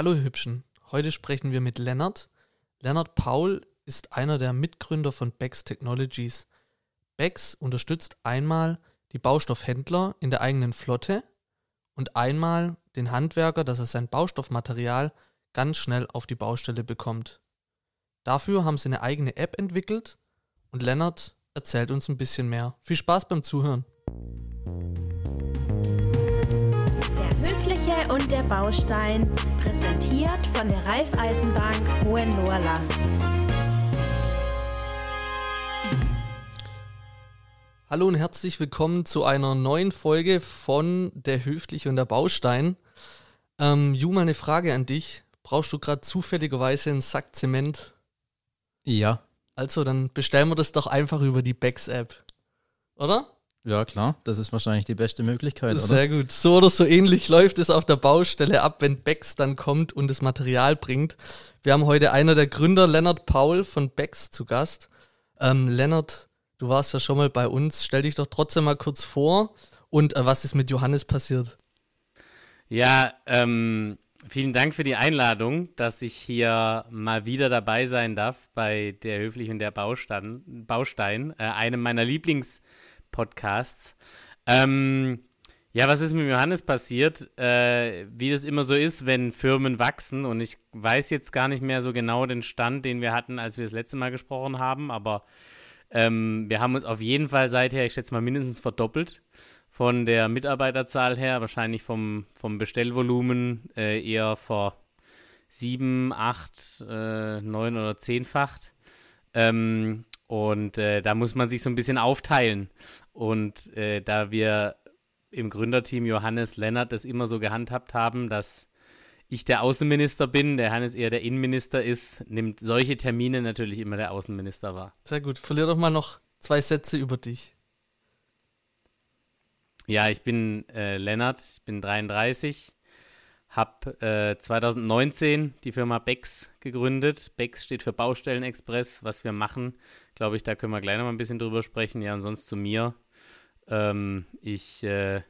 Hallo ihr Hübschen, heute sprechen wir mit Lennart. Lennart Paul ist einer der Mitgründer von Bex Technologies. Bex unterstützt einmal die Baustoffhändler in der eigenen Flotte und einmal den Handwerker, dass er sein Baustoffmaterial ganz schnell auf die Baustelle bekommt. Dafür haben sie eine eigene App entwickelt und Lennart erzählt uns ein bisschen mehr. Viel Spaß beim Zuhören. Und der Baustein, präsentiert von der Raiffeisenbank Hohenlohrland. Hallo und herzlich willkommen zu einer neuen Folge von Der Höfliche und der Baustein. Ähm, Ju, mal eine Frage an dich. Brauchst du gerade zufälligerweise einen Sack Zement? Ja. Also, dann bestellen wir das doch einfach über die Bex-App. Oder? Ja, klar. Das ist wahrscheinlich die beste Möglichkeit, oder? Sehr gut. So oder so ähnlich läuft es auf der Baustelle ab, wenn Bex dann kommt und das Material bringt. Wir haben heute einer der Gründer, Lennart Paul von Bex, zu Gast. Ähm, Lennart, du warst ja schon mal bei uns. Stell dich doch trotzdem mal kurz vor und äh, was ist mit Johannes passiert? Ja, ähm, vielen Dank für die Einladung, dass ich hier mal wieder dabei sein darf bei der Höflich und der Baustein, Baustein äh, einem meiner Lieblingspodcasts. Ähm, ja, was ist mit Johannes passiert? Äh, wie das immer so ist, wenn Firmen wachsen und ich weiß jetzt gar nicht mehr so genau den Stand, den wir hatten, als wir das letzte Mal gesprochen haben, aber ähm, wir haben uns auf jeden Fall seither, ich schätze mal, mindestens verdoppelt von der Mitarbeiterzahl her, wahrscheinlich vom, vom Bestellvolumen äh, eher vor sieben, acht, äh, neun oder zehnfacht. Ähm, und äh, da muss man sich so ein bisschen aufteilen. Und äh, da wir im Gründerteam Johannes Lennart das immer so gehandhabt haben, dass ich der Außenminister bin, der Hannes eher der Innenminister ist, nimmt solche Termine natürlich immer der Außenminister wahr. Sehr gut. Verlier doch mal noch zwei Sätze über dich. Ja, ich bin äh, Lennart, ich bin 33, habe äh, 2019 die Firma Bex gegründet. Bex steht für Baustellenexpress. Was wir machen, glaube ich, da können wir gleich noch mal ein bisschen drüber sprechen. Ja, und sonst zu mir. Ähm, ich äh,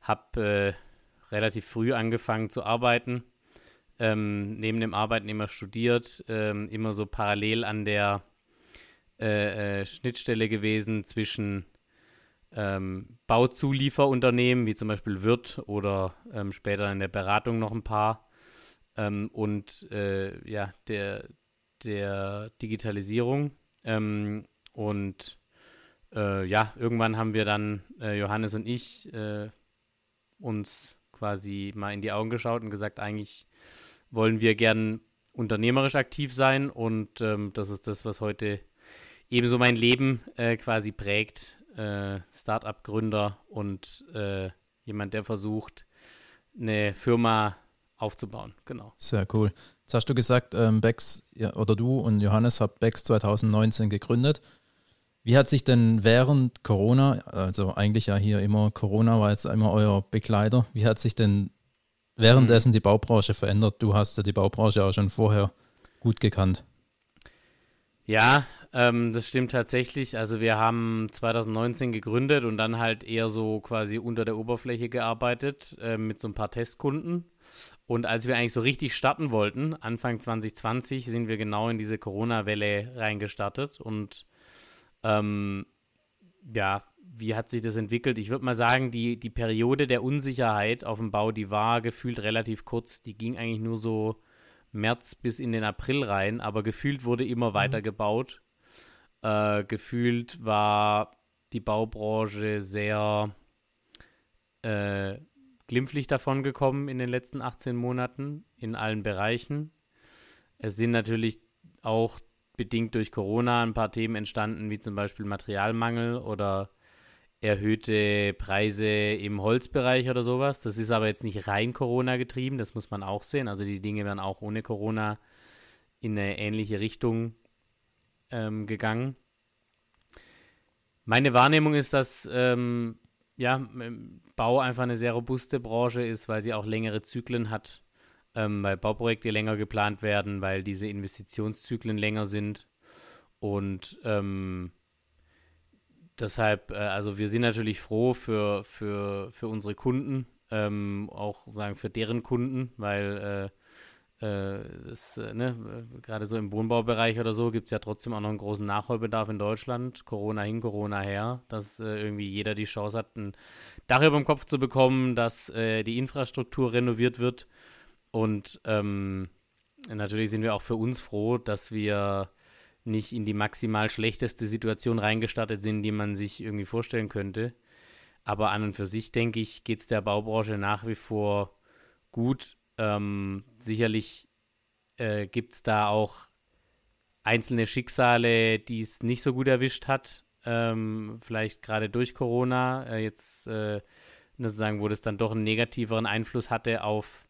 habe äh, relativ früh angefangen zu arbeiten, ähm, neben dem Arbeitnehmer studiert, ähm, immer so parallel an der äh, äh, Schnittstelle gewesen zwischen ähm, Bauzulieferunternehmen, wie zum Beispiel Wirt oder ähm, später in der Beratung noch ein paar. Ähm, und äh, ja, der, der Digitalisierung. Ähm, und äh, ja, irgendwann haben wir dann, äh, Johannes und ich, äh, uns quasi mal in die Augen geschaut und gesagt, eigentlich wollen wir gern unternehmerisch aktiv sein und ähm, das ist das, was heute ebenso mein Leben äh, quasi prägt äh, Startup-Gründer und äh, jemand, der versucht, eine Firma aufzubauen. Genau. Sehr cool. Jetzt hast du gesagt, ähm, Bex oder du und Johannes habt Bex 2019 gegründet. Wie hat sich denn während Corona, also eigentlich ja hier immer Corona war jetzt immer euer Begleiter, wie hat sich denn währenddessen die Baubranche verändert? Du hast ja die Baubranche auch schon vorher gut gekannt. Ja, ähm, das stimmt tatsächlich. Also wir haben 2019 gegründet und dann halt eher so quasi unter der Oberfläche gearbeitet äh, mit so ein paar Testkunden. Und als wir eigentlich so richtig starten wollten, Anfang 2020, sind wir genau in diese Corona-Welle reingestartet. Und ähm, ja, wie hat sich das entwickelt? Ich würde mal sagen, die, die Periode der Unsicherheit auf dem Bau, die war gefühlt relativ kurz. Die ging eigentlich nur so März bis in den April rein, aber gefühlt wurde immer mhm. weiter gebaut. Äh, gefühlt war die Baubranche sehr äh, glimpflich davon gekommen in den letzten 18 Monaten in allen Bereichen. Es sind natürlich auch bedingt durch Corona ein paar Themen entstanden, wie zum Beispiel Materialmangel oder erhöhte Preise im Holzbereich oder sowas. Das ist aber jetzt nicht rein Corona getrieben, das muss man auch sehen. Also die Dinge werden auch ohne Corona in eine ähnliche Richtung ähm, gegangen. Meine Wahrnehmung ist, dass ähm, ja, Bau einfach eine sehr robuste Branche ist, weil sie auch längere Zyklen hat, ähm, weil Bauprojekte länger geplant werden, weil diese Investitionszyklen länger sind. Und ähm, deshalb, äh, also wir sind natürlich froh für, für, für unsere Kunden, ähm, auch sagen für deren Kunden, weil äh, äh, das, äh, ne, gerade so im Wohnbaubereich oder so gibt es ja trotzdem auch noch einen großen Nachholbedarf in Deutschland. Corona hin, Corona her, dass äh, irgendwie jeder die Chance hat, ein Dach über dem Kopf zu bekommen, dass äh, die Infrastruktur renoviert wird. Und ähm, natürlich sind wir auch für uns froh, dass wir nicht in die maximal schlechteste Situation reingestartet sind, die man sich irgendwie vorstellen könnte. Aber an und für sich, denke ich, geht es der Baubranche nach wie vor gut. Ähm, sicherlich äh, gibt es da auch einzelne Schicksale, die es nicht so gut erwischt hat. Ähm, vielleicht gerade durch Corona. Äh, jetzt äh, sozusagen, wo das dann doch einen negativeren Einfluss hatte auf,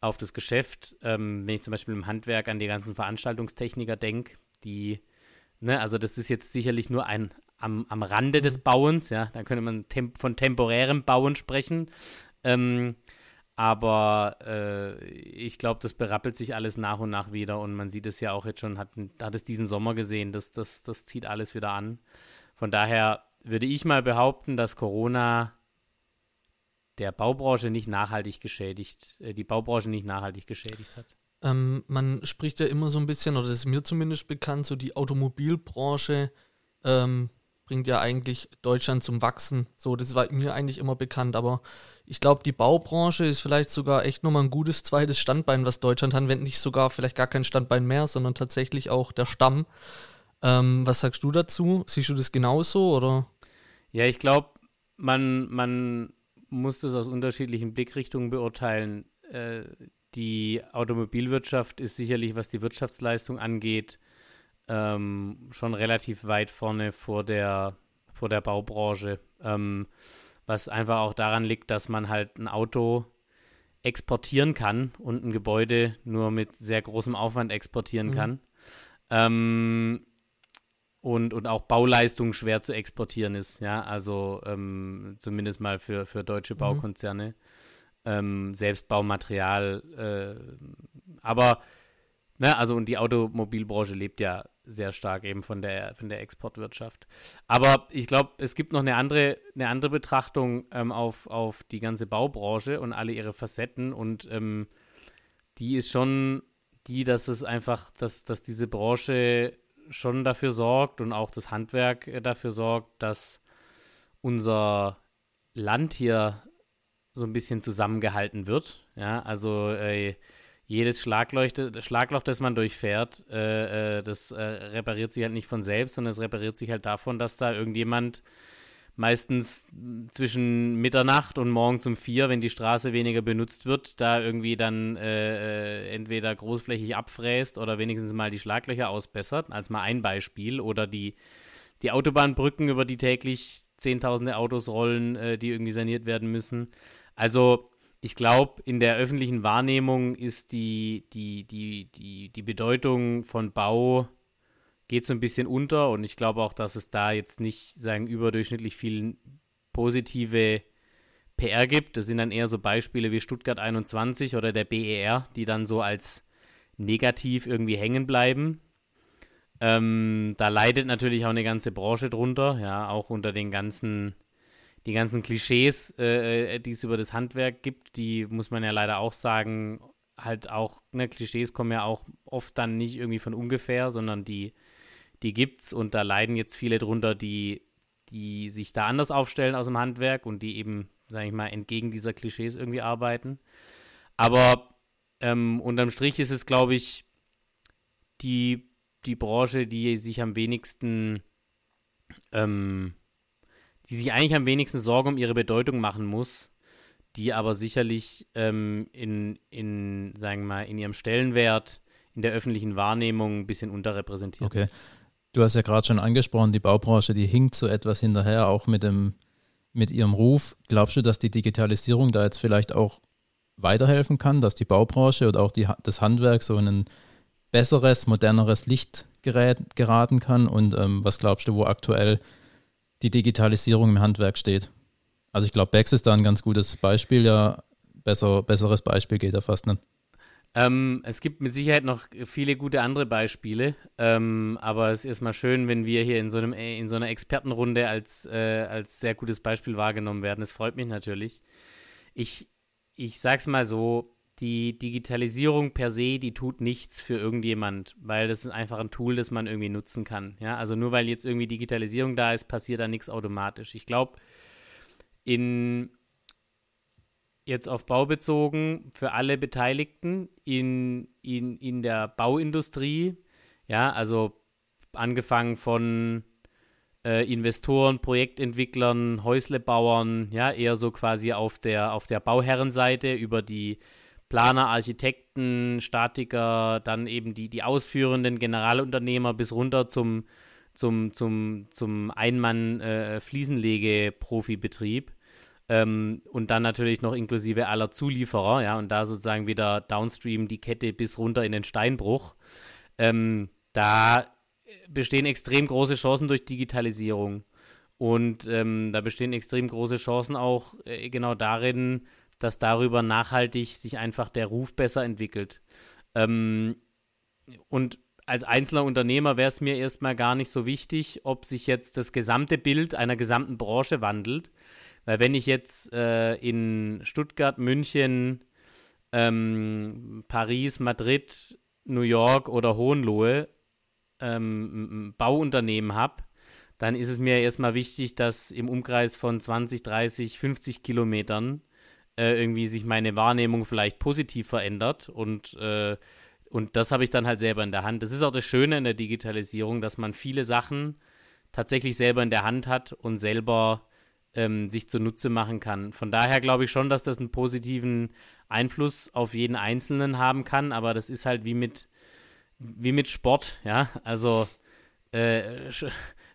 auf das Geschäft. Ähm, wenn ich zum Beispiel im Handwerk an die ganzen Veranstaltungstechniker denke, die, ne, also das ist jetzt sicherlich nur ein am, am Rande des mhm. Bauens, ja, da könnte man temp von temporärem Bauen sprechen. Ähm, aber äh, ich glaube, das berappelt sich alles nach und nach wieder und man sieht es ja auch jetzt schon, hat, hat es diesen Sommer gesehen, das, das, das zieht alles wieder an. Von daher würde ich mal behaupten, dass Corona der Baubranche nicht nachhaltig geschädigt, äh, die Baubranche nicht nachhaltig geschädigt hat. Ähm, man spricht ja immer so ein bisschen, oder das ist mir zumindest bekannt, so die Automobilbranche ähm, bringt ja eigentlich Deutschland zum Wachsen. So, das war mir eigentlich immer bekannt, aber ich glaube, die Baubranche ist vielleicht sogar echt nochmal ein gutes zweites Standbein, was Deutschland hat, wenn nicht sogar vielleicht gar kein Standbein mehr, sondern tatsächlich auch der Stamm. Ähm, was sagst du dazu? Siehst du das genauso oder? Ja, ich glaube, man, man muss das aus unterschiedlichen Blickrichtungen beurteilen. Äh, die Automobilwirtschaft ist sicherlich, was die Wirtschaftsleistung angeht, ähm, schon relativ weit vorne vor der, vor der Baubranche. Ähm, was einfach auch daran liegt, dass man halt ein Auto exportieren kann und ein Gebäude nur mit sehr großem Aufwand exportieren mhm. kann. Ähm, und, und auch Bauleistung schwer zu exportieren ist, ja, also ähm, zumindest mal für, für deutsche mhm. Baukonzerne. Mhm. Ähm, Selbstbaumaterial, äh, aber, ne, also und die Automobilbranche lebt ja sehr stark eben von der, von der Exportwirtschaft. Aber ich glaube, es gibt noch eine andere, eine andere Betrachtung ähm, auf, auf die ganze Baubranche und alle ihre Facetten und ähm, die ist schon die, dass es einfach, dass, dass diese Branche schon dafür sorgt und auch das Handwerk äh, dafür sorgt, dass unser Land hier so ein bisschen zusammengehalten wird. Ja, also äh, jedes Schlagloch, das man durchfährt, äh, äh, das äh, repariert sich halt nicht von selbst, sondern es repariert sich halt davon, dass da irgendjemand meistens zwischen Mitternacht und morgens um vier, wenn die Straße weniger benutzt wird, da irgendwie dann äh, äh, entweder großflächig abfräst oder wenigstens mal die Schlaglöcher ausbessert, als mal ein Beispiel, oder die, die Autobahnbrücken, über die täglich zehntausende Autos rollen, äh, die irgendwie saniert werden müssen. Also ich glaube, in der öffentlichen Wahrnehmung ist die, die, die, die, die Bedeutung von Bau geht so ein bisschen unter und ich glaube auch, dass es da jetzt nicht sagen überdurchschnittlich viel positive PR gibt. Das sind dann eher so Beispiele wie Stuttgart 21 oder der BER, die dann so als negativ irgendwie hängen bleiben. Ähm, da leidet natürlich auch eine ganze Branche drunter, ja, auch unter den ganzen die ganzen Klischees, äh, äh, die es über das Handwerk gibt, die muss man ja leider auch sagen, halt auch, ne, Klischees kommen ja auch oft dann nicht irgendwie von ungefähr, sondern die, die gibt's und da leiden jetzt viele drunter, die, die sich da anders aufstellen aus dem Handwerk und die eben, sag ich mal, entgegen dieser Klischees irgendwie arbeiten. Aber ähm, unterm Strich ist es, glaube ich, die, die Branche, die sich am wenigsten ähm, die sich eigentlich am wenigsten Sorgen um ihre Bedeutung machen muss, die aber sicherlich ähm, in, in, sagen wir mal, in ihrem Stellenwert in der öffentlichen Wahrnehmung ein bisschen unterrepräsentiert okay. ist. Du hast ja gerade schon angesprochen, die Baubranche, die hinkt so etwas hinterher, auch mit dem, mit ihrem Ruf. Glaubst du, dass die Digitalisierung da jetzt vielleicht auch weiterhelfen kann, dass die Baubranche oder auch die, das Handwerk so in ein besseres, moderneres Licht gerät, geraten kann? Und ähm, was glaubst du, wo aktuell die Digitalisierung im Handwerk steht. Also ich glaube, Bex ist da ein ganz gutes Beispiel, ja, besser, besseres Beispiel geht ja fast nicht. Ähm, es gibt mit Sicherheit noch viele gute andere Beispiele, ähm, aber es ist erstmal schön, wenn wir hier in so, einem, äh, in so einer Expertenrunde als, äh, als sehr gutes Beispiel wahrgenommen werden. Es freut mich natürlich. Ich, ich sag's mal so, die Digitalisierung per se, die tut nichts für irgendjemand, weil das ist einfach ein Tool, das man irgendwie nutzen kann. Ja, also nur weil jetzt irgendwie Digitalisierung da ist, passiert da nichts automatisch. Ich glaube, in jetzt auf Bau bezogen, für alle Beteiligten in, in, in der Bauindustrie, ja, also angefangen von äh, Investoren, Projektentwicklern, Häuslebauern, ja, eher so quasi auf der, auf der Bauherrenseite über die Planer, Architekten, Statiker, dann eben die, die ausführenden Generalunternehmer bis runter zum, zum, zum, zum Einmann-Fliesenlege-Profibetrieb. Äh, ähm, und dann natürlich noch inklusive aller Zulieferer, ja, und da sozusagen wieder downstream die Kette bis runter in den Steinbruch. Ähm, da bestehen extrem große Chancen durch Digitalisierung. Und ähm, da bestehen extrem große Chancen auch äh, genau darin, dass darüber nachhaltig sich einfach der Ruf besser entwickelt. Ähm, und als einzelner Unternehmer wäre es mir erstmal gar nicht so wichtig, ob sich jetzt das gesamte Bild einer gesamten Branche wandelt. Weil wenn ich jetzt äh, in Stuttgart, München, ähm, Paris, Madrid, New York oder Hohenlohe ähm, ein Bauunternehmen habe, dann ist es mir erstmal wichtig, dass im Umkreis von 20, 30, 50 Kilometern äh, irgendwie sich meine Wahrnehmung vielleicht positiv verändert und äh, und das habe ich dann halt selber in der Hand. Das ist auch das Schöne in der Digitalisierung, dass man viele Sachen tatsächlich selber in der Hand hat und selber ähm, sich zunutze machen kann. Von daher glaube ich schon, dass das einen positiven Einfluss auf jeden Einzelnen haben kann, aber das ist halt wie mit, wie mit Sport, ja. Also äh,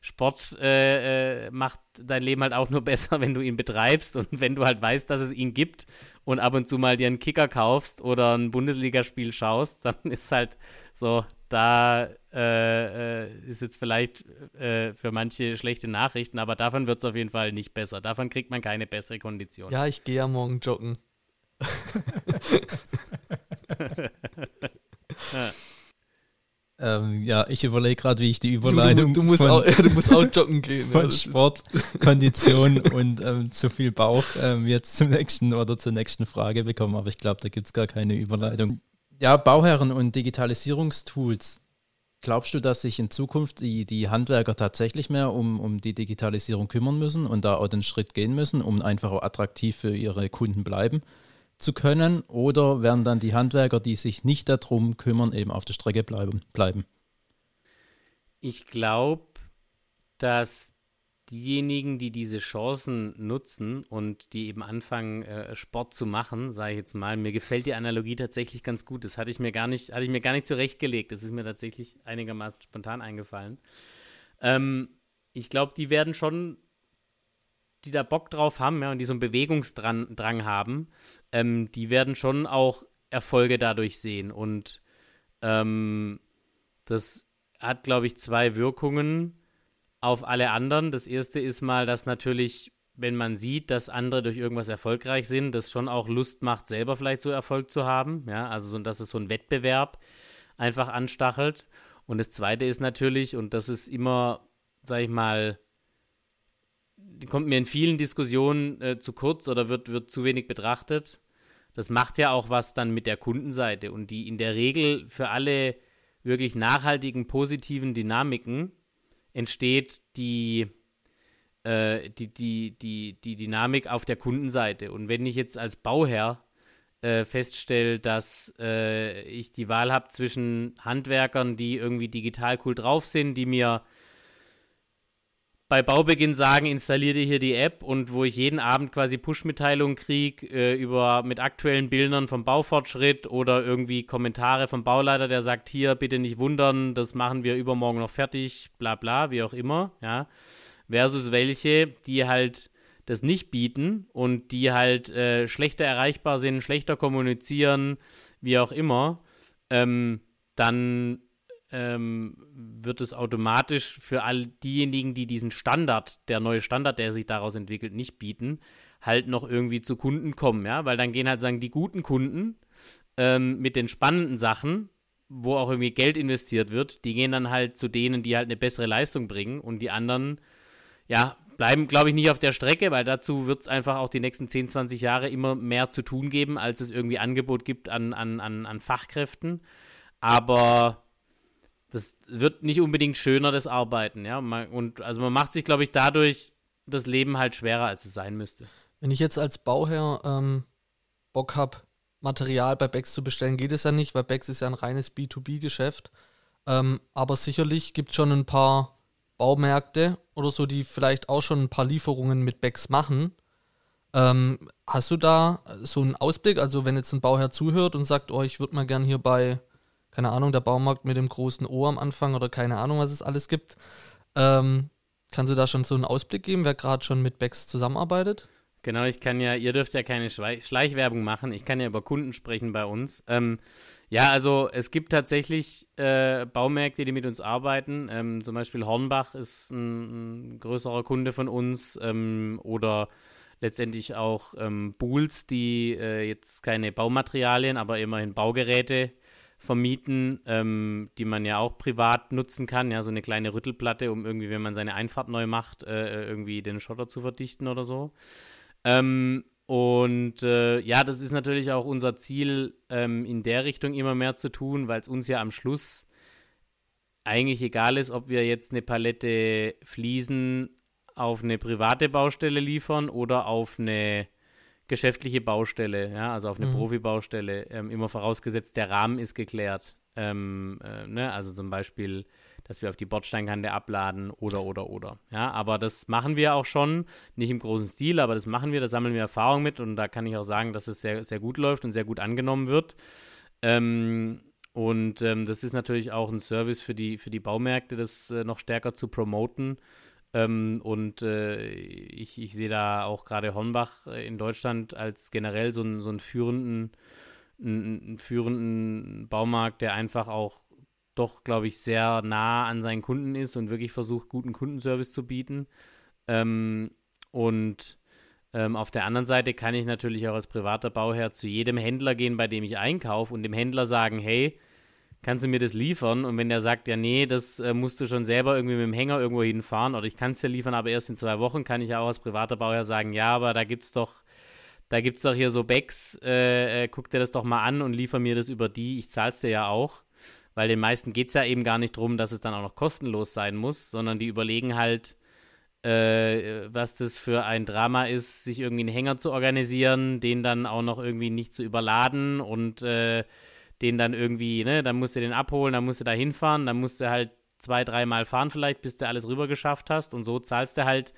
Sport äh, äh, macht dein Leben halt auch nur besser, wenn du ihn betreibst und wenn du halt weißt, dass es ihn gibt und ab und zu mal dir einen Kicker kaufst oder ein Bundesligaspiel schaust, dann ist halt so, da äh, äh ist jetzt vielleicht äh, für manche schlechte Nachrichten, aber davon wird es auf jeden Fall nicht besser. Davon kriegt man keine bessere Kondition. Ja, ich gehe ja morgen joggen. ja. Ähm, ja, ich überlege gerade, wie ich die Überleitung. Du, du, musst, von, auch, du musst auch joggen gehen. Von ja, Sport, Kondition und ähm, zu viel Bauch ähm, jetzt zum nächsten oder zur nächsten Frage bekommen. Aber ich glaube, da gibt es gar keine Überleitung. Ja, Bauherren und Digitalisierungstools. Glaubst du, dass sich in Zukunft die, die Handwerker tatsächlich mehr um, um die Digitalisierung kümmern müssen und da auch den Schritt gehen müssen, um einfach auch attraktiv für ihre Kunden bleiben? Zu können oder werden dann die Handwerker, die sich nicht darum kümmern, eben auf der Strecke bleiben? bleiben? Ich glaube, dass diejenigen, die diese Chancen nutzen und die eben anfangen, äh, Sport zu machen, sage ich jetzt mal, mir gefällt die Analogie tatsächlich ganz gut. Das hatte ich mir gar nicht, hatte ich mir gar nicht zurechtgelegt. Das ist mir tatsächlich einigermaßen spontan eingefallen. Ähm, ich glaube, die werden schon die da Bock drauf haben ja, und die so einen Bewegungsdrang Drang haben, ähm, die werden schon auch Erfolge dadurch sehen. Und ähm, das hat, glaube ich, zwei Wirkungen auf alle anderen. Das erste ist mal, dass natürlich, wenn man sieht, dass andere durch irgendwas erfolgreich sind, das schon auch Lust macht, selber vielleicht so Erfolg zu haben. Ja, also so, dass es so ein Wettbewerb einfach anstachelt. Und das zweite ist natürlich, und das ist immer, sag ich mal, kommt mir in vielen Diskussionen äh, zu kurz oder wird, wird zu wenig betrachtet. Das macht ja auch was dann mit der Kundenseite und die in der Regel für alle wirklich nachhaltigen, positiven Dynamiken entsteht die, äh, die, die, die, die Dynamik auf der Kundenseite. Und wenn ich jetzt als Bauherr äh, feststelle, dass äh, ich die Wahl habe zwischen Handwerkern, die irgendwie digital cool drauf sind, die mir bei Baubeginn sagen, installiere dir hier die App und wo ich jeden Abend quasi Push-Mitteilungen kriege äh, über mit aktuellen Bildern vom Baufortschritt oder irgendwie Kommentare vom Bauleiter, der sagt, hier bitte nicht wundern, das machen wir übermorgen noch fertig, bla bla, wie auch immer, ja. Versus welche, die halt das nicht bieten und die halt äh, schlechter erreichbar sind, schlechter kommunizieren, wie auch immer, ähm, dann ähm, wird es automatisch für all diejenigen, die diesen Standard, der neue Standard, der sich daraus entwickelt, nicht bieten, halt noch irgendwie zu Kunden kommen, ja, weil dann gehen halt sagen die guten Kunden ähm, mit den spannenden Sachen, wo auch irgendwie Geld investiert wird, die gehen dann halt zu denen, die halt eine bessere Leistung bringen und die anderen, ja, bleiben, glaube ich, nicht auf der Strecke, weil dazu wird es einfach auch die nächsten 10, 20 Jahre immer mehr zu tun geben, als es irgendwie Angebot gibt an, an, an, an Fachkräften. Aber das wird nicht unbedingt schöner, das Arbeiten, ja. Und also man macht sich, glaube ich, dadurch das Leben halt schwerer, als es sein müsste. Wenn ich jetzt als Bauherr ähm, Bock habe, Material bei Bex zu bestellen, geht es ja nicht, weil Bex ist ja ein reines B2B-Geschäft. Ähm, aber sicherlich gibt es schon ein paar Baumärkte oder so, die vielleicht auch schon ein paar Lieferungen mit Becks machen. Ähm, hast du da so einen Ausblick? Also, wenn jetzt ein Bauherr zuhört und sagt, oh, ich würde mal gern hier bei, keine Ahnung, der Baumarkt mit dem großen O am Anfang oder keine Ahnung, was es alles gibt, ähm, kannst du da schon so einen Ausblick geben, wer gerade schon mit Becks zusammenarbeitet? Genau, ich kann ja, ihr dürft ja keine Schleichwerbung machen, ich kann ja über Kunden sprechen bei uns. Ähm, ja, also es gibt tatsächlich äh, Baumärkte, die mit uns arbeiten. Ähm, zum Beispiel Hornbach ist ein, ein größerer Kunde von uns ähm, oder letztendlich auch ähm, Bools, die äh, jetzt keine Baumaterialien, aber immerhin Baugeräte vermieten, ähm, die man ja auch privat nutzen kann. Ja, so eine kleine Rüttelplatte, um irgendwie, wenn man seine Einfahrt neu macht, äh, irgendwie den Schotter zu verdichten oder so. Ähm, und äh, ja, das ist natürlich auch unser Ziel, ähm, in der Richtung immer mehr zu tun, weil es uns ja am Schluss eigentlich egal ist, ob wir jetzt eine Palette Fliesen auf eine private Baustelle liefern oder auf eine geschäftliche Baustelle, ja, also auf eine mhm. Profibaustelle, ähm, immer vorausgesetzt, der Rahmen ist geklärt. Ähm, äh, ne? Also zum Beispiel dass wir auf die Bordsteinkante abladen oder, oder, oder. Ja, aber das machen wir auch schon, nicht im großen Stil, aber das machen wir, da sammeln wir Erfahrung mit und da kann ich auch sagen, dass es sehr, sehr gut läuft und sehr gut angenommen wird. Ähm, und ähm, das ist natürlich auch ein Service für die, für die Baumärkte, das äh, noch stärker zu promoten. Ähm, und äh, ich, ich sehe da auch gerade Hornbach äh, in Deutschland als generell so einen, so einen führenden, einen, führenden Baumarkt, der einfach auch doch, glaube ich, sehr nah an seinen Kunden ist und wirklich versucht, guten Kundenservice zu bieten. Ähm, und ähm, auf der anderen Seite kann ich natürlich auch als privater Bauherr zu jedem Händler gehen, bei dem ich einkaufe und dem Händler sagen, hey, kannst du mir das liefern? Und wenn der sagt, ja, nee, das äh, musst du schon selber irgendwie mit dem Hänger irgendwo hinfahren oder ich kann es dir liefern, aber erst in zwei Wochen, kann ich auch als privater Bauherr sagen, ja, aber da gibt es doch, da gibt's doch hier so Bags, äh, äh, guck dir das doch mal an und liefer mir das über die, ich zahl's dir ja auch weil den meisten geht es ja eben gar nicht darum, dass es dann auch noch kostenlos sein muss, sondern die überlegen halt, äh, was das für ein Drama ist, sich irgendwie einen Hänger zu organisieren, den dann auch noch irgendwie nicht zu überladen und äh, den dann irgendwie, ne, dann musst du den abholen, dann musst du da hinfahren, dann musst du halt zwei, dreimal fahren vielleicht, bis du alles rüber geschafft hast und so zahlst du halt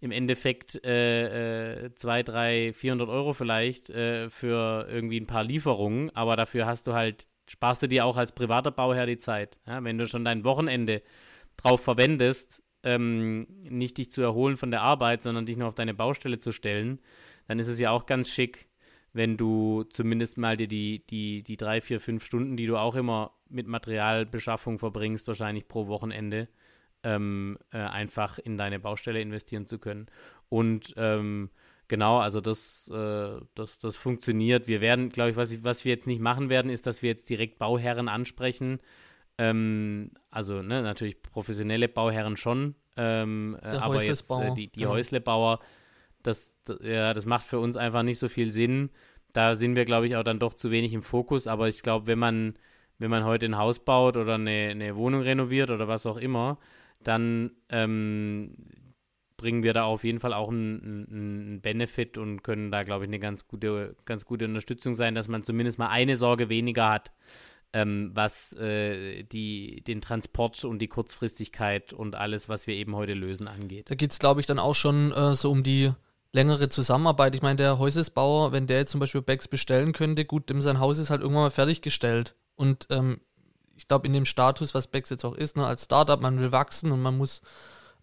im Endeffekt äh, äh, zwei, drei, 400 Euro vielleicht äh, für irgendwie ein paar Lieferungen, aber dafür hast du halt sparst du dir auch als privater Bauherr die Zeit. Ja, wenn du schon dein Wochenende drauf verwendest, ähm, nicht dich zu erholen von der Arbeit, sondern dich nur auf deine Baustelle zu stellen, dann ist es ja auch ganz schick, wenn du zumindest mal dir die, die, die drei, vier, fünf Stunden, die du auch immer mit Materialbeschaffung verbringst, wahrscheinlich pro Wochenende, ähm, äh, einfach in deine Baustelle investieren zu können. Und ähm, Genau, also das, äh, das, das funktioniert. Wir werden, glaube ich, was, ich, was wir jetzt nicht machen werden, ist, dass wir jetzt direkt Bauherren ansprechen. Ähm, also ne, natürlich professionelle Bauherren schon, ähm, äh, aber jetzt äh, die, die ja. Häuslebauer, das, ja, das macht für uns einfach nicht so viel Sinn. Da sind wir, glaube ich, auch dann doch zu wenig im Fokus. Aber ich glaube, wenn man, wenn man heute ein Haus baut oder eine, eine Wohnung renoviert oder was auch immer, dann ähm, bringen wir da auf jeden Fall auch einen, einen Benefit und können da, glaube ich, eine ganz gute, ganz gute Unterstützung sein, dass man zumindest mal eine Sorge weniger hat, ähm, was äh, die, den Transport und die Kurzfristigkeit und alles, was wir eben heute lösen, angeht. Da geht es, glaube ich, dann auch schon äh, so um die längere Zusammenarbeit. Ich meine, der Häusesbauer, wenn der jetzt zum Beispiel Bags bestellen könnte, gut, dem sein Haus ist halt irgendwann mal fertiggestellt. Und ähm, ich glaube, in dem Status, was Bags jetzt auch ist, ne, als Startup, man will wachsen und man muss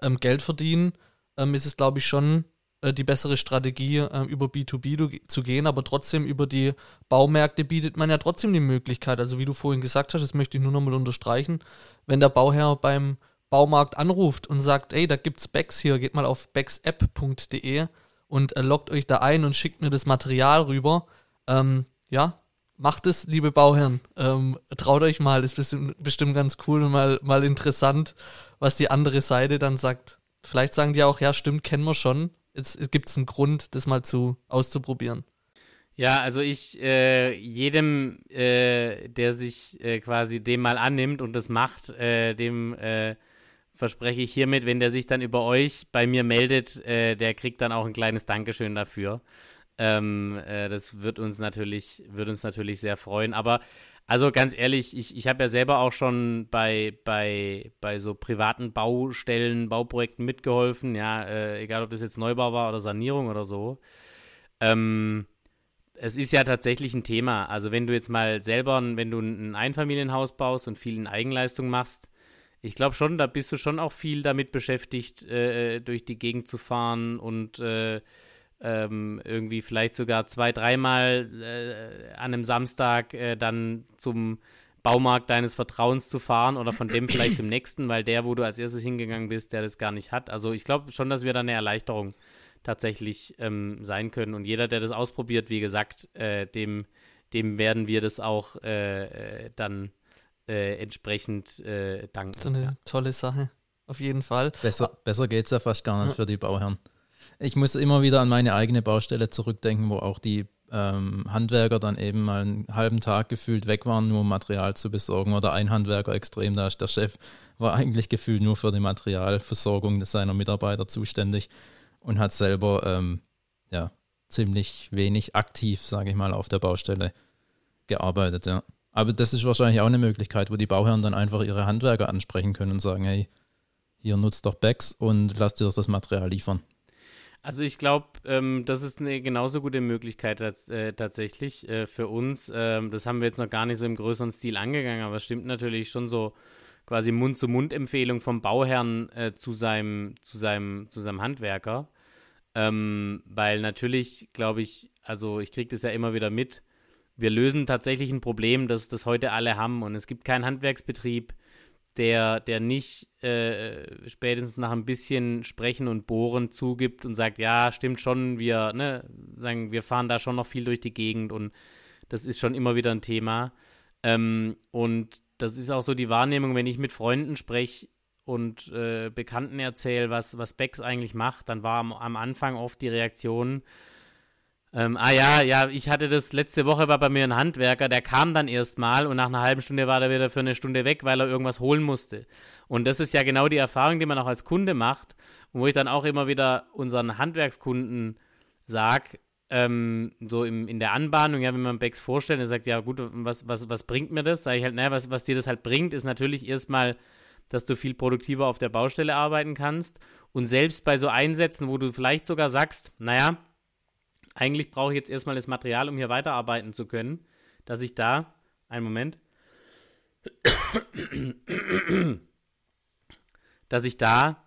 ähm, Geld verdienen ähm, ist es, glaube ich, schon äh, die bessere Strategie, äh, über B2B zu gehen, aber trotzdem über die Baumärkte bietet man ja trotzdem die Möglichkeit. Also wie du vorhin gesagt hast, das möchte ich nur nochmal unterstreichen, wenn der Bauherr beim Baumarkt anruft und sagt, ey, da gibt's Bags hier, geht mal auf bagsapp.de und äh, loggt euch da ein und schickt mir das Material rüber. Ähm, ja, macht es, liebe Bauherren. Ähm, traut euch mal, das ist bestimmt, bestimmt ganz cool und mal, mal interessant, was die andere Seite dann sagt Vielleicht sagen die auch, ja, stimmt, kennen wir schon. Jetzt gibt es einen Grund, das mal zu auszuprobieren. Ja, also ich äh, jedem, äh, der sich äh, quasi dem mal annimmt und das macht, äh, dem äh, verspreche ich hiermit, wenn der sich dann über euch bei mir meldet, äh, der kriegt dann auch ein kleines Dankeschön dafür. Ähm, das wird uns natürlich, wird uns natürlich sehr freuen. Aber also ganz ehrlich, ich, ich habe ja selber auch schon bei, bei, bei so privaten Baustellen, Bauprojekten mitgeholfen, ja, äh, egal ob das jetzt Neubau war oder Sanierung oder so. Ähm, es ist ja tatsächlich ein Thema. Also wenn du jetzt mal selber, wenn du ein Einfamilienhaus baust und viel in Eigenleistung machst, ich glaube schon, da bist du schon auch viel damit beschäftigt, äh, durch die Gegend zu fahren und äh, ähm, irgendwie vielleicht sogar zwei, dreimal äh, an einem Samstag äh, dann zum Baumarkt deines Vertrauens zu fahren oder von dem vielleicht zum nächsten, weil der, wo du als erstes hingegangen bist, der das gar nicht hat. Also ich glaube schon, dass wir da eine Erleichterung tatsächlich ähm, sein können. Und jeder, der das ausprobiert, wie gesagt, äh, dem, dem werden wir das auch äh, äh, dann äh, entsprechend danken. So eine ja. tolle Sache, auf jeden Fall. Besser, besser geht es ja fast gar nicht für die Bauherren. Ich muss immer wieder an meine eigene Baustelle zurückdenken, wo auch die ähm, Handwerker dann eben mal einen halben Tag gefühlt weg waren, nur um Material zu besorgen. Oder ein Handwerker extrem, da ist der Chef, war eigentlich gefühlt nur für die Materialversorgung seiner Mitarbeiter zuständig und hat selber ähm, ja, ziemlich wenig aktiv, sage ich mal, auf der Baustelle gearbeitet. Ja. Aber das ist wahrscheinlich auch eine Möglichkeit, wo die Bauherren dann einfach ihre Handwerker ansprechen können und sagen, hey, hier nutzt doch Bags und lasst dir doch das Material liefern. Also ich glaube, ähm, das ist eine genauso gute Möglichkeit äh, tatsächlich äh, für uns. Ähm, das haben wir jetzt noch gar nicht so im größeren Stil angegangen, aber es stimmt natürlich schon so quasi Mund-zu-Mund-Empfehlung vom Bauherrn äh, zu, seinem, zu, seinem, zu seinem Handwerker. Ähm, weil natürlich, glaube ich, also ich kriege das ja immer wieder mit, wir lösen tatsächlich ein Problem, das das heute alle haben und es gibt keinen Handwerksbetrieb, der, der nicht äh, spätestens nach ein bisschen Sprechen und Bohren zugibt und sagt, ja, stimmt schon, wir, ne, sagen, wir fahren da schon noch viel durch die Gegend und das ist schon immer wieder ein Thema. Ähm, und das ist auch so die Wahrnehmung, wenn ich mit Freunden spreche und äh, Bekannten erzähle, was, was Bex eigentlich macht, dann war am, am Anfang oft die Reaktion, ähm, ah ja, ja, ich hatte das letzte Woche war bei mir ein Handwerker, der kam dann erstmal und nach einer halben Stunde war er wieder für eine Stunde weg, weil er irgendwas holen musste. Und das ist ja genau die Erfahrung, die man auch als Kunde macht und wo ich dann auch immer wieder unseren Handwerkskunden sage, ähm, so im, in der Anbahnung, ja, wenn man Becks vorstellt, er sagt, ja gut, was, was, was bringt mir das? Sage ich halt, naja, was, was dir das halt bringt, ist natürlich erstmal, dass du viel produktiver auf der Baustelle arbeiten kannst. Und selbst bei so Einsätzen, wo du vielleicht sogar sagst, naja, eigentlich brauche ich jetzt erstmal das Material, um hier weiterarbeiten zu können, dass ich da, einen Moment, dass ich da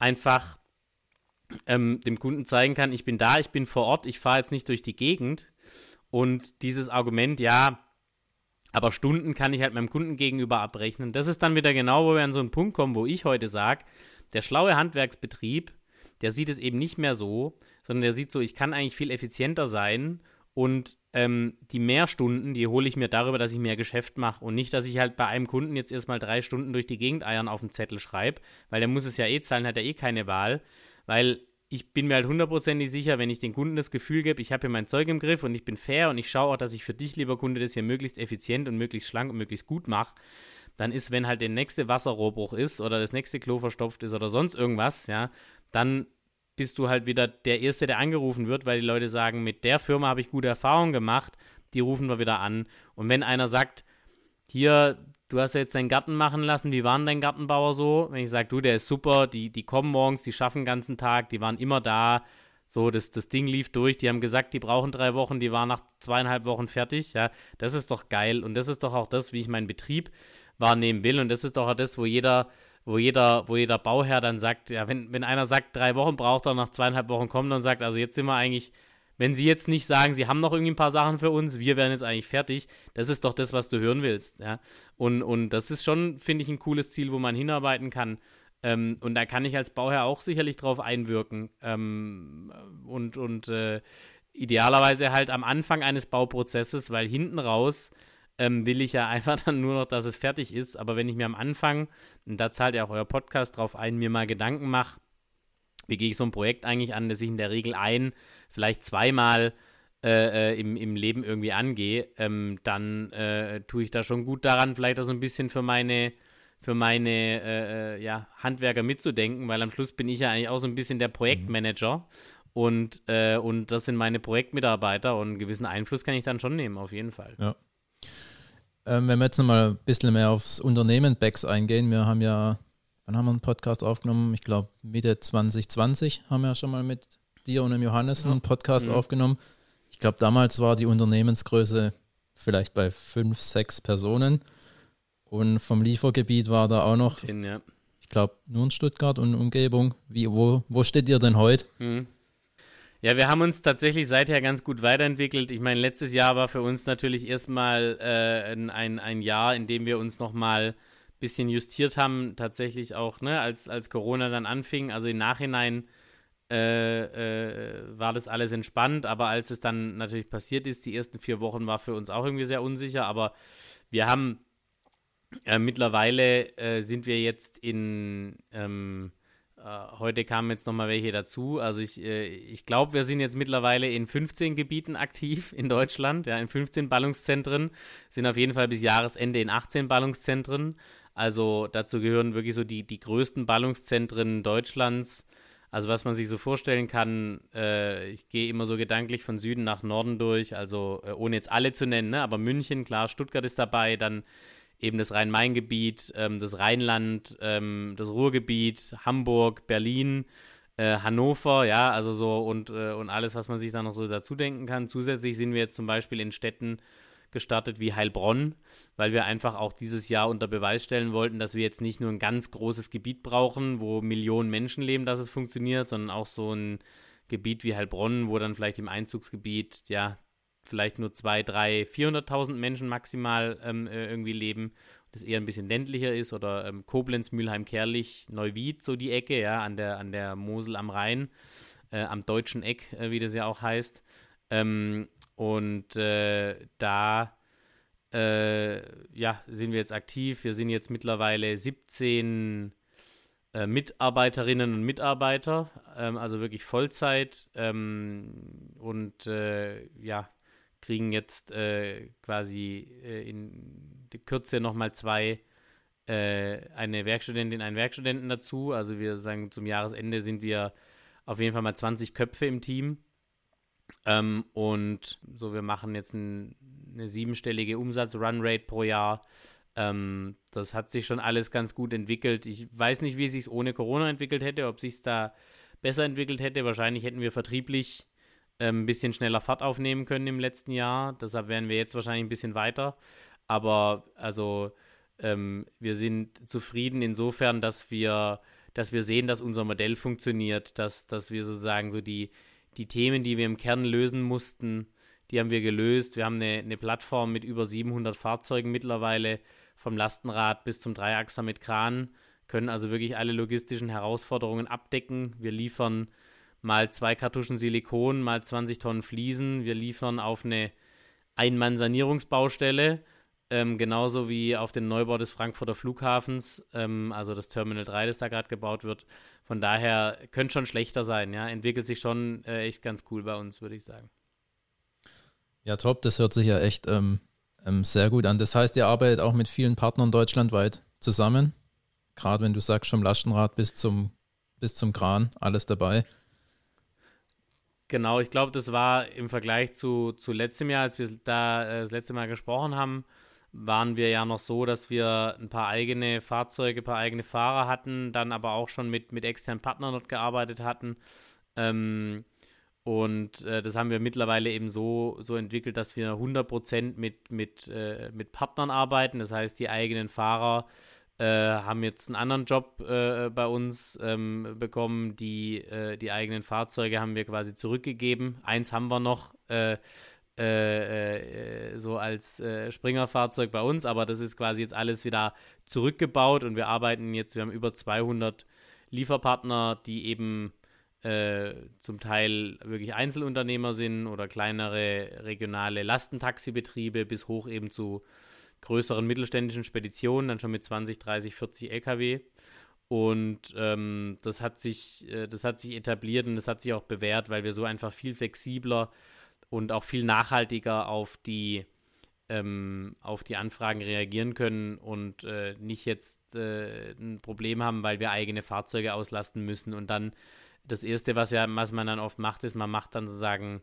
einfach ähm, dem Kunden zeigen kann, ich bin da, ich bin vor Ort, ich fahre jetzt nicht durch die Gegend. Und dieses Argument, ja, aber Stunden kann ich halt meinem Kunden gegenüber abrechnen. Das ist dann wieder genau, wo wir an so einen Punkt kommen, wo ich heute sage, der schlaue Handwerksbetrieb, der sieht es eben nicht mehr so, sondern der sieht so, ich kann eigentlich viel effizienter sein und ähm, die Mehrstunden, die hole ich mir darüber, dass ich mehr Geschäft mache und nicht, dass ich halt bei einem Kunden jetzt erstmal drei Stunden durch die Gegend eiern auf dem Zettel schreibe, weil der muss es ja eh zahlen, hat er eh keine Wahl, weil ich bin mir halt hundertprozentig sicher, wenn ich den Kunden das Gefühl gebe, ich habe hier mein Zeug im Griff und ich bin fair und ich schaue auch, dass ich für dich, lieber Kunde, das hier möglichst effizient und möglichst schlank und möglichst gut mache, dann ist, wenn halt der nächste Wasserrohrbruch ist oder das nächste Klo verstopft ist oder sonst irgendwas, ja, dann bist du halt wieder der Erste, der angerufen wird, weil die Leute sagen, mit der Firma habe ich gute Erfahrungen gemacht, die rufen wir wieder an. Und wenn einer sagt, hier, du hast ja jetzt deinen Garten machen lassen, wie war denn dein Gartenbauer so? Wenn ich sage, du, der ist super, die, die kommen morgens, die schaffen den ganzen Tag, die waren immer da, so, das, das Ding lief durch, die haben gesagt, die brauchen drei Wochen, die waren nach zweieinhalb Wochen fertig, ja, das ist doch geil und das ist doch auch das, wie ich meinen Betrieb wahrnehmen will und das ist doch auch das, wo jeder wo jeder, wo jeder Bauherr dann sagt, ja, wenn, wenn einer sagt, drei Wochen braucht er, nach zweieinhalb Wochen kommt und sagt, also jetzt sind wir eigentlich, wenn sie jetzt nicht sagen, sie haben noch irgendwie ein paar Sachen für uns, wir werden jetzt eigentlich fertig, das ist doch das, was du hören willst, ja. Und, und das ist schon, finde ich, ein cooles Ziel, wo man hinarbeiten kann. Ähm, und da kann ich als Bauherr auch sicherlich drauf einwirken. Ähm, und und äh, idealerweise halt am Anfang eines Bauprozesses, weil hinten raus ähm, will ich ja einfach dann nur noch, dass es fertig ist. Aber wenn ich mir am Anfang, und da zahlt ja auch euer Podcast drauf ein, mir mal Gedanken mache, wie gehe ich so ein Projekt eigentlich an, das ich in der Regel ein, vielleicht zweimal äh, äh, im, im Leben irgendwie angehe, ähm, dann äh, tue ich da schon gut daran, vielleicht auch so ein bisschen für meine, für meine äh, äh, ja, Handwerker mitzudenken, weil am Schluss bin ich ja eigentlich auch so ein bisschen der Projektmanager und, äh, und das sind meine Projektmitarbeiter und einen gewissen Einfluss kann ich dann schon nehmen, auf jeden Fall. Ja. Ähm, wenn wir jetzt nochmal ein bisschen mehr aufs Unternehmen Becks eingehen, wir haben ja, wann haben wir einen Podcast aufgenommen? Ich glaube Mitte 2020 haben wir ja schon mal mit dir und dem Johannes einen Podcast Mhm. aufgenommen. Ich glaube, damals war die Unternehmensgröße vielleicht bei fünf, sechs Personen. Und vom Liefergebiet war da auch noch, Hin, ja. ich glaube, nur in Stuttgart und Umgebung. Wie, wo, wo steht ihr denn heute? Mhm. Ja, wir haben uns tatsächlich seither ganz gut weiterentwickelt. Ich meine, letztes Jahr war für uns natürlich erstmal äh, ein, ein, Jahr, in dem wir uns nochmal ein bisschen justiert haben, tatsächlich auch, ne, als, als Corona dann anfing. Also im Nachhinein äh, äh, war das alles entspannt, aber als es dann natürlich passiert ist, die ersten vier Wochen war für uns auch irgendwie sehr unsicher, aber wir haben äh, mittlerweile äh, sind wir jetzt in ähm, äh, heute kamen jetzt nochmal welche dazu. Also ich, äh, ich glaube, wir sind jetzt mittlerweile in 15 Gebieten aktiv in Deutschland, ja, in 15 Ballungszentren, sind auf jeden Fall bis Jahresende in 18 Ballungszentren. Also dazu gehören wirklich so die, die größten Ballungszentren Deutschlands. Also was man sich so vorstellen kann, äh, ich gehe immer so gedanklich von Süden nach Norden durch, also äh, ohne jetzt alle zu nennen, ne? aber München, klar, Stuttgart ist dabei, dann eben das Rhein-Main-Gebiet, ähm, das Rheinland, ähm, das Ruhrgebiet, Hamburg, Berlin, äh, Hannover, ja, also so und, äh, und alles, was man sich da noch so dazu denken kann. Zusätzlich sind wir jetzt zum Beispiel in Städten gestartet wie Heilbronn, weil wir einfach auch dieses Jahr unter Beweis stellen wollten, dass wir jetzt nicht nur ein ganz großes Gebiet brauchen, wo Millionen Menschen leben, dass es funktioniert, sondern auch so ein Gebiet wie Heilbronn, wo dann vielleicht im Einzugsgebiet, ja, vielleicht nur 2, 3, 400.000 Menschen maximal ähm, äh, irgendwie leben, das eher ein bisschen ländlicher ist oder ähm, Koblenz, Mülheim, Kerlich, Neuwied, so die Ecke, ja, an der, an der Mosel am Rhein, äh, am deutschen Eck, äh, wie das ja auch heißt. Ähm, und äh, da äh, ja, sind wir jetzt aktiv. Wir sind jetzt mittlerweile 17 äh, Mitarbeiterinnen und Mitarbeiter, ähm, also wirklich Vollzeit ähm, und äh, ja, kriegen jetzt äh, quasi äh, in Kürze nochmal zwei, äh, eine Werkstudentin, einen Werkstudenten dazu. Also wir sagen, zum Jahresende sind wir auf jeden Fall mal 20 Köpfe im Team. Ähm, und so, wir machen jetzt ein, eine siebenstellige Umsatz-Run-Rate pro Jahr. Ähm, das hat sich schon alles ganz gut entwickelt. Ich weiß nicht, wie es sich ohne Corona entwickelt hätte, ob sich da besser entwickelt hätte. Wahrscheinlich hätten wir vertrieblich ein bisschen schneller Fahrt aufnehmen können im letzten Jahr. Deshalb wären wir jetzt wahrscheinlich ein bisschen weiter. Aber also ähm, wir sind zufrieden insofern, dass wir, dass wir sehen, dass unser Modell funktioniert, dass, dass wir sozusagen so die, die Themen, die wir im Kern lösen mussten, die haben wir gelöst. Wir haben eine, eine Plattform mit über 700 Fahrzeugen mittlerweile, vom Lastenrad bis zum Dreiachser mit Kran, können also wirklich alle logistischen Herausforderungen abdecken. Wir liefern mal zwei Kartuschen Silikon, mal 20 Tonnen Fliesen. Wir liefern auf eine Ein-Mann-Sanierungsbaustelle, ähm, genauso wie auf den Neubau des Frankfurter Flughafens, ähm, also das Terminal 3, das da gerade gebaut wird. Von daher könnte schon schlechter sein, ja. Entwickelt sich schon äh, echt ganz cool bei uns, würde ich sagen. Ja, top, das hört sich ja echt ähm, ähm, sehr gut an. Das heißt, ihr arbeitet auch mit vielen Partnern deutschlandweit zusammen. Gerade wenn du sagst, vom Lastenrad bis zum, bis zum Kran, alles dabei. Genau, ich glaube, das war im Vergleich zu, zu letztem Jahr, als wir da äh, das letzte Mal gesprochen haben, waren wir ja noch so, dass wir ein paar eigene Fahrzeuge, ein paar eigene Fahrer hatten, dann aber auch schon mit, mit externen Partnern dort gearbeitet hatten. Ähm, und äh, das haben wir mittlerweile eben so, so entwickelt, dass wir 100% mit, mit, äh, mit Partnern arbeiten. Das heißt, die eigenen Fahrer äh, haben jetzt einen anderen Job äh, bei uns ähm, bekommen. Die, äh, die eigenen Fahrzeuge haben wir quasi zurückgegeben. Eins haben wir noch äh, äh, äh, so als äh, Springerfahrzeug bei uns, aber das ist quasi jetzt alles wieder zurückgebaut und wir arbeiten jetzt, wir haben über 200 Lieferpartner, die eben äh, zum Teil wirklich Einzelunternehmer sind oder kleinere regionale Lastentaxibetriebe bis hoch eben zu größeren mittelständischen Speditionen, dann schon mit 20, 30, 40 Lkw. Und ähm, das, hat sich, äh, das hat sich etabliert und das hat sich auch bewährt, weil wir so einfach viel flexibler und auch viel nachhaltiger auf die, ähm, auf die Anfragen reagieren können und äh, nicht jetzt äh, ein Problem haben, weil wir eigene Fahrzeuge auslasten müssen. Und dann das Erste, was, ja, was man dann oft macht, ist, man macht dann sozusagen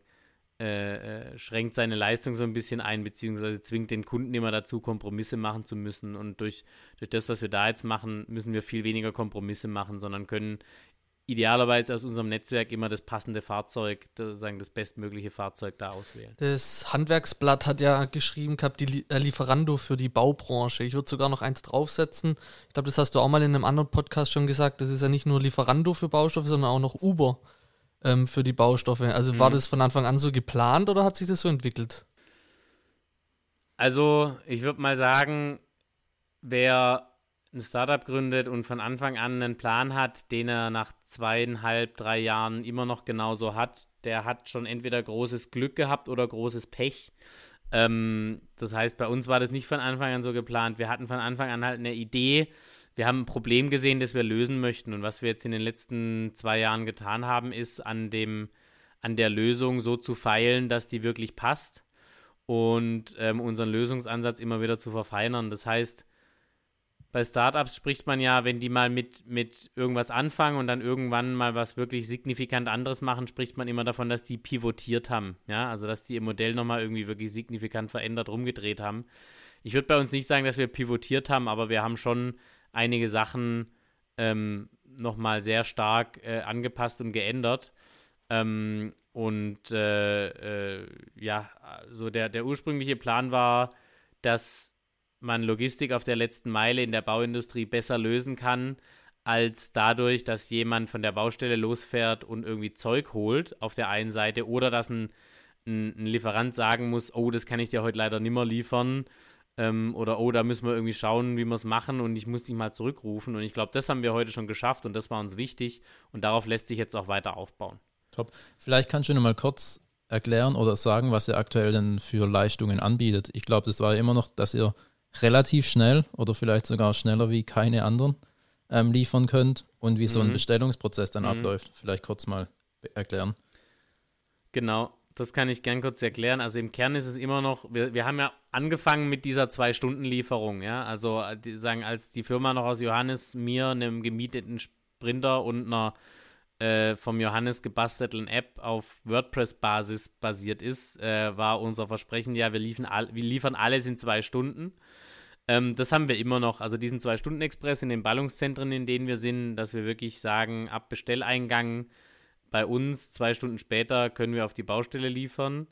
äh, äh, schränkt seine Leistung so ein bisschen ein, beziehungsweise zwingt den Kunden immer dazu, Kompromisse machen zu müssen. Und durch, durch das, was wir da jetzt machen, müssen wir viel weniger Kompromisse machen, sondern können idealerweise aus unserem Netzwerk immer das passende Fahrzeug, sagen das bestmögliche Fahrzeug da auswählen. Das Handwerksblatt hat ja geschrieben gehabt, die äh, Lieferando für die Baubranche. Ich würde sogar noch eins draufsetzen. Ich glaube, das hast du auch mal in einem anderen Podcast schon gesagt. Das ist ja nicht nur Lieferando für Baustoffe, sondern auch noch Uber ähm, für die Baustoffe. Also mhm. war das von Anfang an so geplant oder hat sich das so entwickelt? Also, ich würde mal sagen, wer ein Startup gründet und von Anfang an einen Plan hat, den er nach zweieinhalb, drei Jahren immer noch genauso hat, der hat schon entweder großes Glück gehabt oder großes Pech. Ähm, das heißt, bei uns war das nicht von Anfang an so geplant. Wir hatten von Anfang an halt eine Idee, wir haben ein Problem gesehen, das wir lösen möchten. Und was wir jetzt in den letzten zwei Jahren getan haben, ist an dem, an der Lösung so zu feilen, dass die wirklich passt und ähm, unseren Lösungsansatz immer wieder zu verfeinern. Das heißt, bei Startups spricht man ja, wenn die mal mit, mit irgendwas anfangen und dann irgendwann mal was wirklich signifikant anderes machen, spricht man immer davon, dass die pivotiert haben. Ja, also dass die ihr Modell nochmal irgendwie wirklich signifikant verändert, rumgedreht haben. Ich würde bei uns nicht sagen, dass wir pivotiert haben, aber wir haben schon einige Sachen ähm, nochmal sehr stark äh, angepasst und geändert. Ähm, und äh, äh, ja, so der, der ursprüngliche Plan war, dass man Logistik auf der letzten Meile in der Bauindustrie besser lösen kann, als dadurch, dass jemand von der Baustelle losfährt und irgendwie Zeug holt auf der einen Seite oder dass ein, ein, ein Lieferant sagen muss, oh, das kann ich dir heute leider nimmer liefern ähm, oder oh, da müssen wir irgendwie schauen, wie wir es machen und ich muss dich mal zurückrufen. Und ich glaube, das haben wir heute schon geschafft und das war uns wichtig und darauf lässt sich jetzt auch weiter aufbauen. Top. Vielleicht kannst du noch mal kurz erklären oder sagen, was ihr aktuell denn für Leistungen anbietet. Ich glaube, das war immer noch, dass ihr relativ schnell oder vielleicht sogar schneller wie keine anderen ähm, liefern könnt und wie mhm. so ein mhm. Bestellungsprozess dann mhm. abläuft. Vielleicht kurz mal erklären. Genau, das kann ich gern kurz erklären. Also im Kern ist es immer noch, wir, wir haben ja angefangen mit dieser Zwei-Stunden-Lieferung, ja. Also äh, sagen, als die Firma noch aus Johannes mir einem gemieteten Sprinter und einer äh, vom Johannes gebastelten App auf WordPress-Basis basiert ist, äh, war unser Versprechen, ja, wir, liefern, all, wir liefern alles in zwei Stunden. Ähm, das haben wir immer noch. Also diesen Zwei-Stunden-Express in den Ballungszentren, in denen wir sind, dass wir wirklich sagen, ab Bestelleingang bei uns zwei Stunden später können wir auf die Baustelle liefern.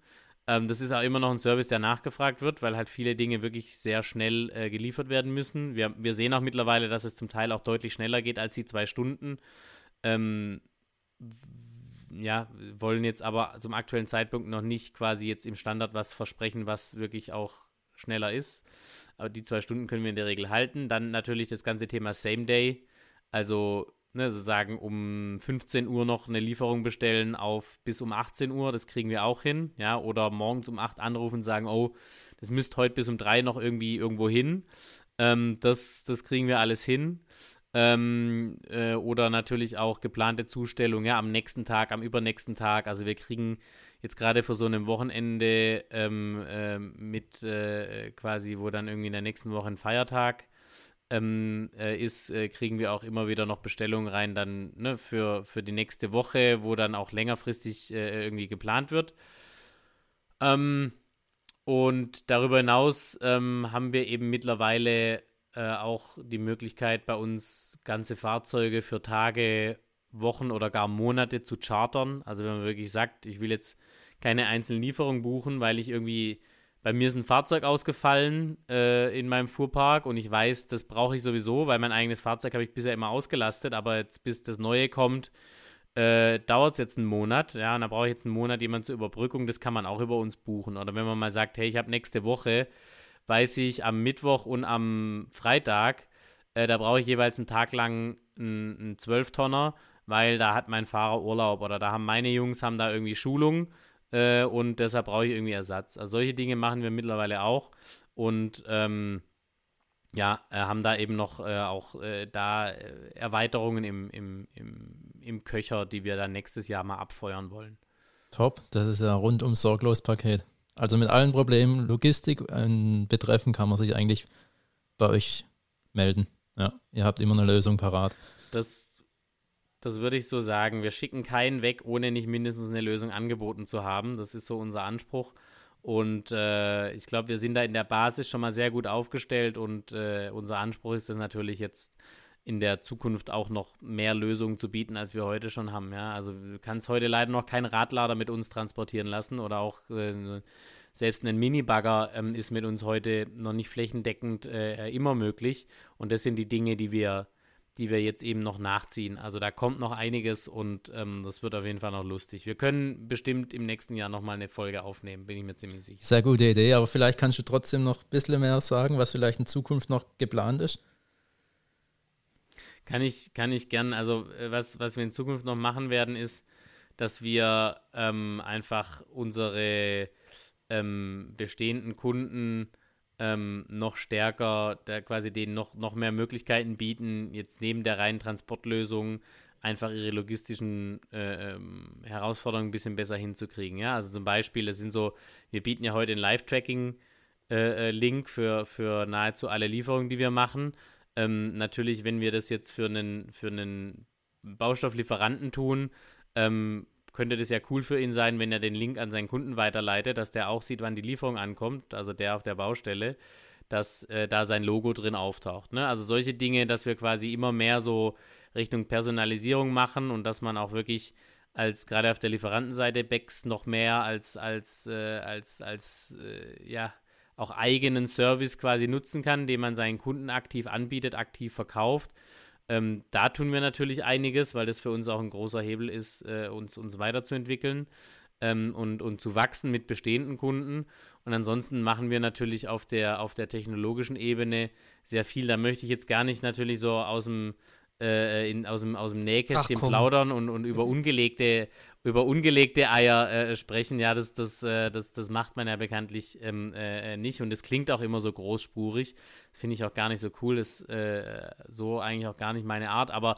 Ähm, das ist auch immer noch ein Service, der nachgefragt wird, weil halt viele Dinge wirklich sehr schnell äh, geliefert werden müssen. Wir, wir sehen auch mittlerweile, dass es zum Teil auch deutlich schneller geht als die zwei Stunden. Ähm, ja, wollen jetzt aber zum aktuellen Zeitpunkt noch nicht quasi jetzt im Standard was versprechen, was wirklich auch schneller ist. Aber die zwei Stunden können wir in der Regel halten. Dann natürlich das ganze Thema Same Day. Also ne, so sagen, um 15 Uhr noch eine Lieferung bestellen auf bis um 18 Uhr, das kriegen wir auch hin, ja, oder morgens um 8 anrufen und sagen, oh, das müsst heute bis um 3 noch irgendwie irgendwo hin. Ähm, das, das kriegen wir alles hin. Ähm, äh, oder natürlich auch geplante Zustellung, ja, am nächsten Tag, am übernächsten Tag. Also wir kriegen jetzt gerade für so ein Wochenende ähm, äh, mit äh, quasi, wo dann irgendwie in der nächsten Woche ein Feiertag ähm, äh, ist, äh, kriegen wir auch immer wieder noch Bestellungen rein, dann ne, für, für die nächste Woche, wo dann auch längerfristig äh, irgendwie geplant wird. Ähm, und darüber hinaus ähm, haben wir eben mittlerweile äh, auch die Möglichkeit, bei uns ganze Fahrzeuge für Tage, Wochen oder gar Monate zu chartern. Also wenn man wirklich sagt, ich will jetzt keine einzelnen Lieferungen buchen, weil ich irgendwie bei mir ist ein Fahrzeug ausgefallen äh, in meinem Fuhrpark und ich weiß, das brauche ich sowieso, weil mein eigenes Fahrzeug habe ich bisher immer ausgelastet, aber jetzt bis das neue kommt, äh, dauert es jetzt einen Monat, ja, und da brauche ich jetzt einen Monat jemand zur Überbrückung, das kann man auch über uns buchen. Oder wenn man mal sagt, hey, ich habe nächste Woche, weiß ich, am Mittwoch und am Freitag, äh, da brauche ich jeweils einen Tag lang einen, einen tonner weil da hat mein Fahrer Urlaub oder da haben meine Jungs haben da irgendwie Schulung äh, und deshalb brauche ich irgendwie Ersatz. Also solche Dinge machen wir mittlerweile auch und ähm, ja, äh, haben da eben noch äh, auch äh, da äh, Erweiterungen im, im, im, im Köcher, die wir dann nächstes Jahr mal abfeuern wollen. Top, das ist ja rundum sorglos Paket. Also mit allen Problemen, Logistik äh, betreffen, kann man sich eigentlich bei euch melden. Ja, ihr habt immer eine Lösung parat. Das, das würde ich so sagen. Wir schicken keinen weg, ohne nicht mindestens eine Lösung angeboten zu haben. Das ist so unser Anspruch. Und äh, ich glaube, wir sind da in der Basis schon mal sehr gut aufgestellt und äh, unser Anspruch ist es natürlich jetzt in der Zukunft auch noch mehr Lösungen zu bieten, als wir heute schon haben. Ja? Also du kannst heute leider noch keinen Radlader mit uns transportieren lassen oder auch äh, selbst ein Mini-Bagger ähm, ist mit uns heute noch nicht flächendeckend äh, immer möglich. Und das sind die Dinge, die wir die wir jetzt eben noch nachziehen. Also da kommt noch einiges und ähm, das wird auf jeden Fall noch lustig. Wir können bestimmt im nächsten Jahr nochmal eine Folge aufnehmen, bin ich mir ziemlich sicher. Sehr gute Idee, aber vielleicht kannst du trotzdem noch ein bisschen mehr sagen, was vielleicht in Zukunft noch geplant ist. Kann ich, kann ich gern. Also äh, was, was wir in Zukunft noch machen werden, ist, dass wir ähm, einfach unsere ähm, bestehenden Kunden ähm, noch stärker, da quasi denen noch, noch mehr Möglichkeiten bieten, jetzt neben der reinen Transportlösung einfach ihre logistischen äh, ähm, Herausforderungen ein bisschen besser hinzukriegen. Ja? Also zum Beispiel, das sind so, wir bieten ja heute den Live-Tracking-Link äh, äh für, für nahezu alle Lieferungen, die wir machen. Ähm, natürlich, wenn wir das jetzt für einen, für einen Baustofflieferanten tun, ähm, könnte das ja cool für ihn sein, wenn er den Link an seinen Kunden weiterleitet, dass der auch sieht, wann die Lieferung ankommt, also der auf der Baustelle, dass äh, da sein Logo drin auftaucht. Ne? Also solche Dinge, dass wir quasi immer mehr so Richtung Personalisierung machen und dass man auch wirklich als gerade auf der Lieferantenseite Becks noch mehr als als äh, als als äh, ja auch eigenen Service quasi nutzen kann, den man seinen Kunden aktiv anbietet, aktiv verkauft ähm, da tun wir natürlich einiges, weil das für uns auch ein großer Hebel ist, äh, uns, uns weiterzuentwickeln ähm, und, und zu wachsen mit bestehenden Kunden. Und ansonsten machen wir natürlich auf der, auf der technologischen Ebene sehr viel. Da möchte ich jetzt gar nicht natürlich so aus dem äh, in, aus, dem, aus dem Nähkästchen plaudern und, und über ungelegte, über ungelegte Eier äh, sprechen. Ja, das, das, äh, das, das macht man ja bekanntlich ähm, äh, nicht. Und es klingt auch immer so großspurig. Das finde ich auch gar nicht so cool, ist äh, so eigentlich auch gar nicht meine Art, aber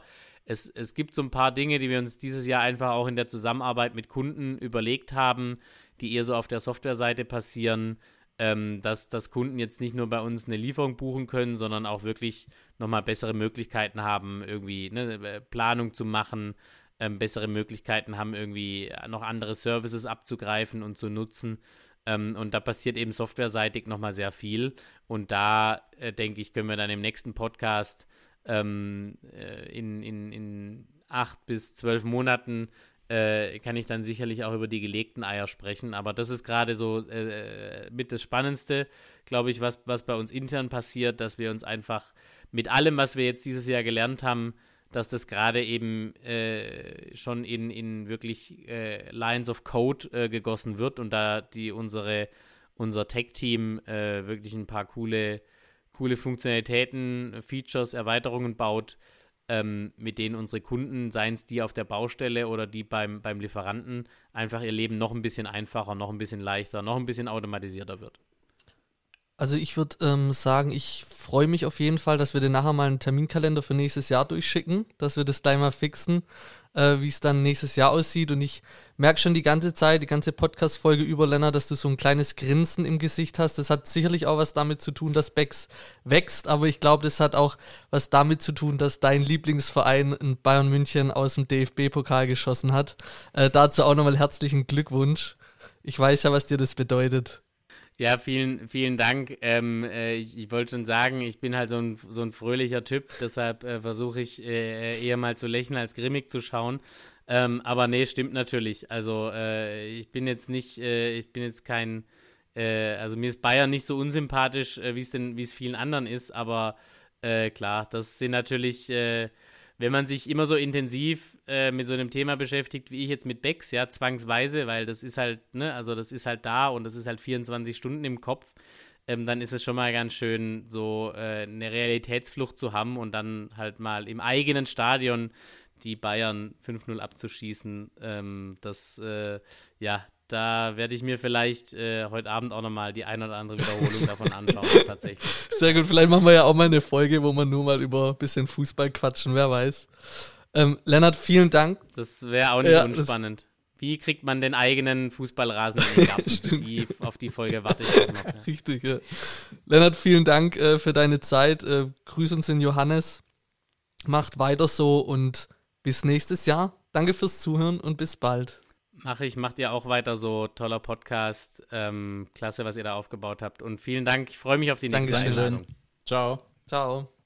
es, es gibt so ein paar Dinge, die wir uns dieses Jahr einfach auch in der Zusammenarbeit mit Kunden überlegt haben, die eher so auf der Softwareseite passieren, ähm, dass, dass Kunden jetzt nicht nur bei uns eine Lieferung buchen können, sondern auch wirklich nochmal bessere Möglichkeiten haben, irgendwie ne, äh, Planung zu machen, ähm, bessere Möglichkeiten haben, irgendwie noch andere Services abzugreifen und zu nutzen. Ähm, und da passiert eben softwareseitig nochmal sehr viel. Und da, äh, denke ich, können wir dann im nächsten Podcast ähm, äh, in, in, in acht bis zwölf Monaten äh, kann ich dann sicherlich auch über die gelegten Eier sprechen. Aber das ist gerade so äh, mit das Spannendste, glaube ich, was, was bei uns intern passiert, dass wir uns einfach mit allem, was wir jetzt dieses Jahr gelernt haben, dass das gerade eben äh, schon in, in wirklich äh, Lines of Code äh, gegossen wird und da die unsere unser Tech-Team äh, wirklich ein paar coole, coole Funktionalitäten, Features, Erweiterungen baut, ähm, mit denen unsere Kunden, seien es die auf der Baustelle oder die beim, beim Lieferanten, einfach ihr Leben noch ein bisschen einfacher, noch ein bisschen leichter, noch ein bisschen automatisierter wird. Also ich würde ähm, sagen, ich freue mich auf jeden Fall, dass wir dir nachher mal einen Terminkalender für nächstes Jahr durchschicken, dass wir das gleich mal fixen, äh, wie es dann nächstes Jahr aussieht. Und ich merke schon die ganze Zeit, die ganze Podcast-Folge über Lennart, dass du so ein kleines Grinsen im Gesicht hast. Das hat sicherlich auch was damit zu tun, dass Becks wächst, aber ich glaube, das hat auch was damit zu tun, dass dein Lieblingsverein in Bayern München aus dem DFB-Pokal geschossen hat. Äh, dazu auch nochmal herzlichen Glückwunsch. Ich weiß ja, was dir das bedeutet. Ja, vielen, vielen Dank. Ähm, äh, ich, ich wollte schon sagen, ich bin halt so ein, so ein fröhlicher Typ, deshalb äh, versuche ich äh, eher mal zu lächeln als grimmig zu schauen. Ähm, aber nee, stimmt natürlich. Also äh, ich bin jetzt nicht, äh, ich bin jetzt kein, äh, also mir ist Bayern nicht so unsympathisch, wie es denn, wie es vielen anderen ist, aber klar, das sind natürlich wenn man sich immer so intensiv äh, mit so einem Thema beschäftigt, wie ich jetzt mit Becks, ja, zwangsweise, weil das ist halt, ne, also das ist halt da und das ist halt 24 Stunden im Kopf, ähm, dann ist es schon mal ganz schön, so äh, eine Realitätsflucht zu haben und dann halt mal im eigenen Stadion die Bayern 5-0 abzuschießen. Ähm, das, äh, ja, da werde ich mir vielleicht äh, heute Abend auch nochmal die ein oder andere Wiederholung davon anschauen, tatsächlich. Sehr gut, vielleicht machen wir ja auch mal eine Folge, wo wir nur mal über ein bisschen Fußball quatschen, wer weiß. Ähm, Lennart, vielen Dank. Das wäre auch nicht ja, unspannend. Wie kriegt man den eigenen Fußballrasen in den Garten? die, auf die Folge warte ich auch noch. Ja. Richtig, ja. Lennart, vielen Dank äh, für deine Zeit. Äh, grüß uns in Johannes. Macht weiter so und bis nächstes Jahr. Danke fürs Zuhören und bis bald. Mache ich, macht ihr auch weiter so. Toller Podcast. Ähm, klasse, was ihr da aufgebaut habt. Und vielen Dank. Ich freue mich auf die nächste Dankeschön. Einladung. Ciao. Ciao.